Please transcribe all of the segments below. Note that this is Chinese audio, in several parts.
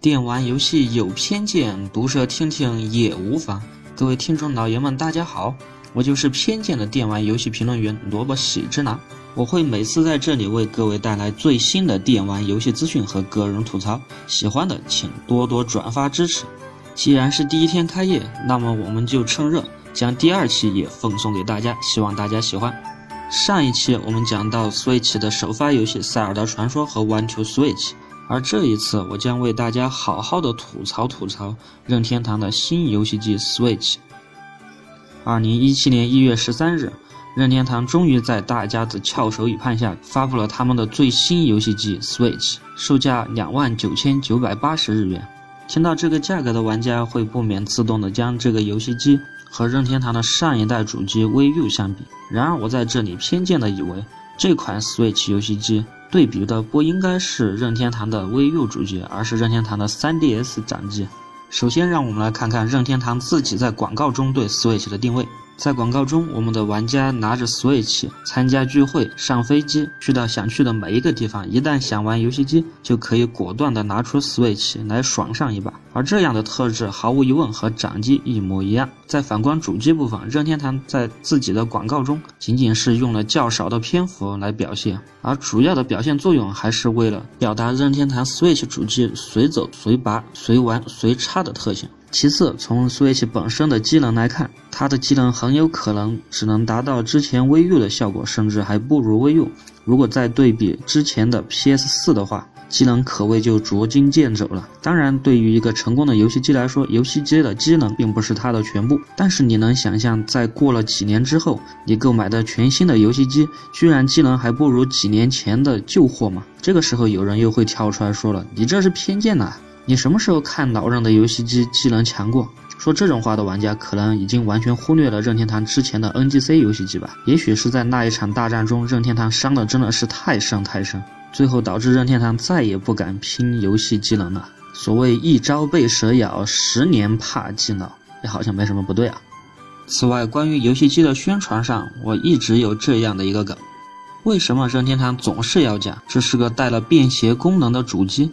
电玩游戏有偏见，毒舌听听也无妨。各位听众老爷们，大家好，我就是偏见的电玩游戏评论员萝卜喜之郎。我会每次在这里为各位带来最新的电玩游戏资讯和个人吐槽，喜欢的请多多转发支持。既然是第一天开业，那么我们就趁热将第二期也奉送给大家，希望大家喜欢。上一期我们讲到 Switch 的首发游戏《塞尔达传说》和《One to Switch》。而这一次，我将为大家好好的吐槽吐槽任天堂的新游戏机 Switch。二零一七年一月十三日，任天堂终于在大家的翘首以盼下发布了他们的最新游戏机 Switch，售价两万九千九百八十日元。听到这个价格的玩家会不免自动的将这个游戏机和任天堂的上一代主机 VU 相比。然而，我在这里偏见的以为，这款 Switch 游戏机。对比的不应该是任天堂的 VU 主机，而是任天堂的 3DS 掌机。首先，让我们来看看任天堂自己在广告中对 Switch 的定位。在广告中，我们的玩家拿着 Switch 参加聚会、上飞机，去到想去的每一个地方。一旦想玩游戏机，就可以果断地拿出 Switch 来爽上一把。而这样的特质，毫无疑问和掌机一模一样。在反观主机部分，任天堂在自己的广告中仅仅是用了较少的篇幅来表现，而主要的表现作用还是为了表达任天堂 Switch 主机随走随拔、随玩随插的特性。其次，从 Switch 本身的机能来看，它的机能很有可能只能达到之前 VU 的效果，甚至还不如 VU。如果再对比之前的 PS4 的话，机能可谓就捉襟见肘了。当然，对于一个成功的游戏机来说，游戏机的机能并不是它的全部。但是你能想象，在过了几年之后，你购买的全新的游戏机，居然机能还不如几年前的旧货吗？这个时候，有人又会跳出来说了：“你这是偏见呐！”你什么时候看老任的游戏机机能强过？说这种话的玩家可能已经完全忽略了任天堂之前的 NGC 游戏机吧？也许是在那一场大战中，任天堂伤的真的是太深太深，最后导致任天堂再也不敢拼游戏机能了。所谓一朝被蛇咬，十年怕鸡挠，也好像没什么不对啊。此外，关于游戏机的宣传上，我一直有这样的一个梗：为什么任天堂总是要讲这是个带了便携功能的主机？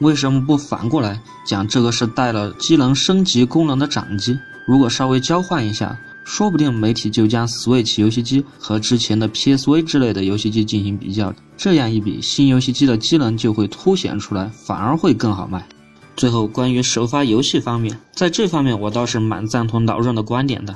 为什么不反过来讲这个是带了机能升级功能的掌机？如果稍微交换一下，说不定媒体就将 Switch 游戏机和之前的 PSV 之类的游戏机进行比较，这样一比，新游戏机的机能就会凸显出来，反而会更好卖。最后，关于首发游戏方面，在这方面我倒是蛮赞同老任的观点的，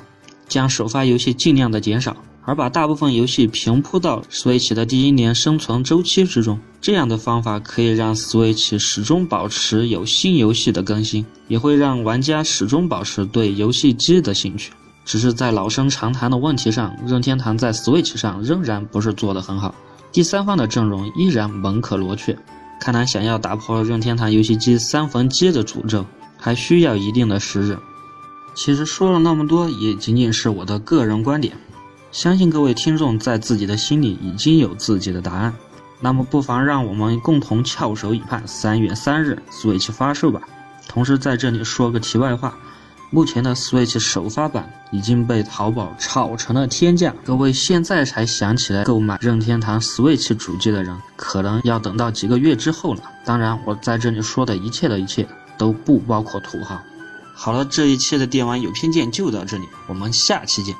将首发游戏尽量的减少。而把大部分游戏平铺到 Switch 的第一年生存周期之中，这样的方法可以让 Switch 始终保持有新游戏的更新，也会让玩家始终保持对游戏机的兴趣。只是在老生常谈的问题上，任天堂在 Switch 上仍然不是做得很好，第三方的阵容依然门可罗雀。看来想要打破任天堂游戏机三分机的诅咒，还需要一定的时日。其实说了那么多，也仅仅是我的个人观点。相信各位听众在自己的心里已经有自己的答案，那么不妨让我们共同翘首以盼三月三日 Switch 发售吧。同时在这里说个题外话，目前的 Switch 首发版已经被淘宝炒成了天价，各位现在才想起来购买任天堂 Switch 主机的人，可能要等到几个月之后了。当然，我在这里说的一切的一切都不包括土豪。好了，这一期的电玩有偏见就到这里，我们下期见。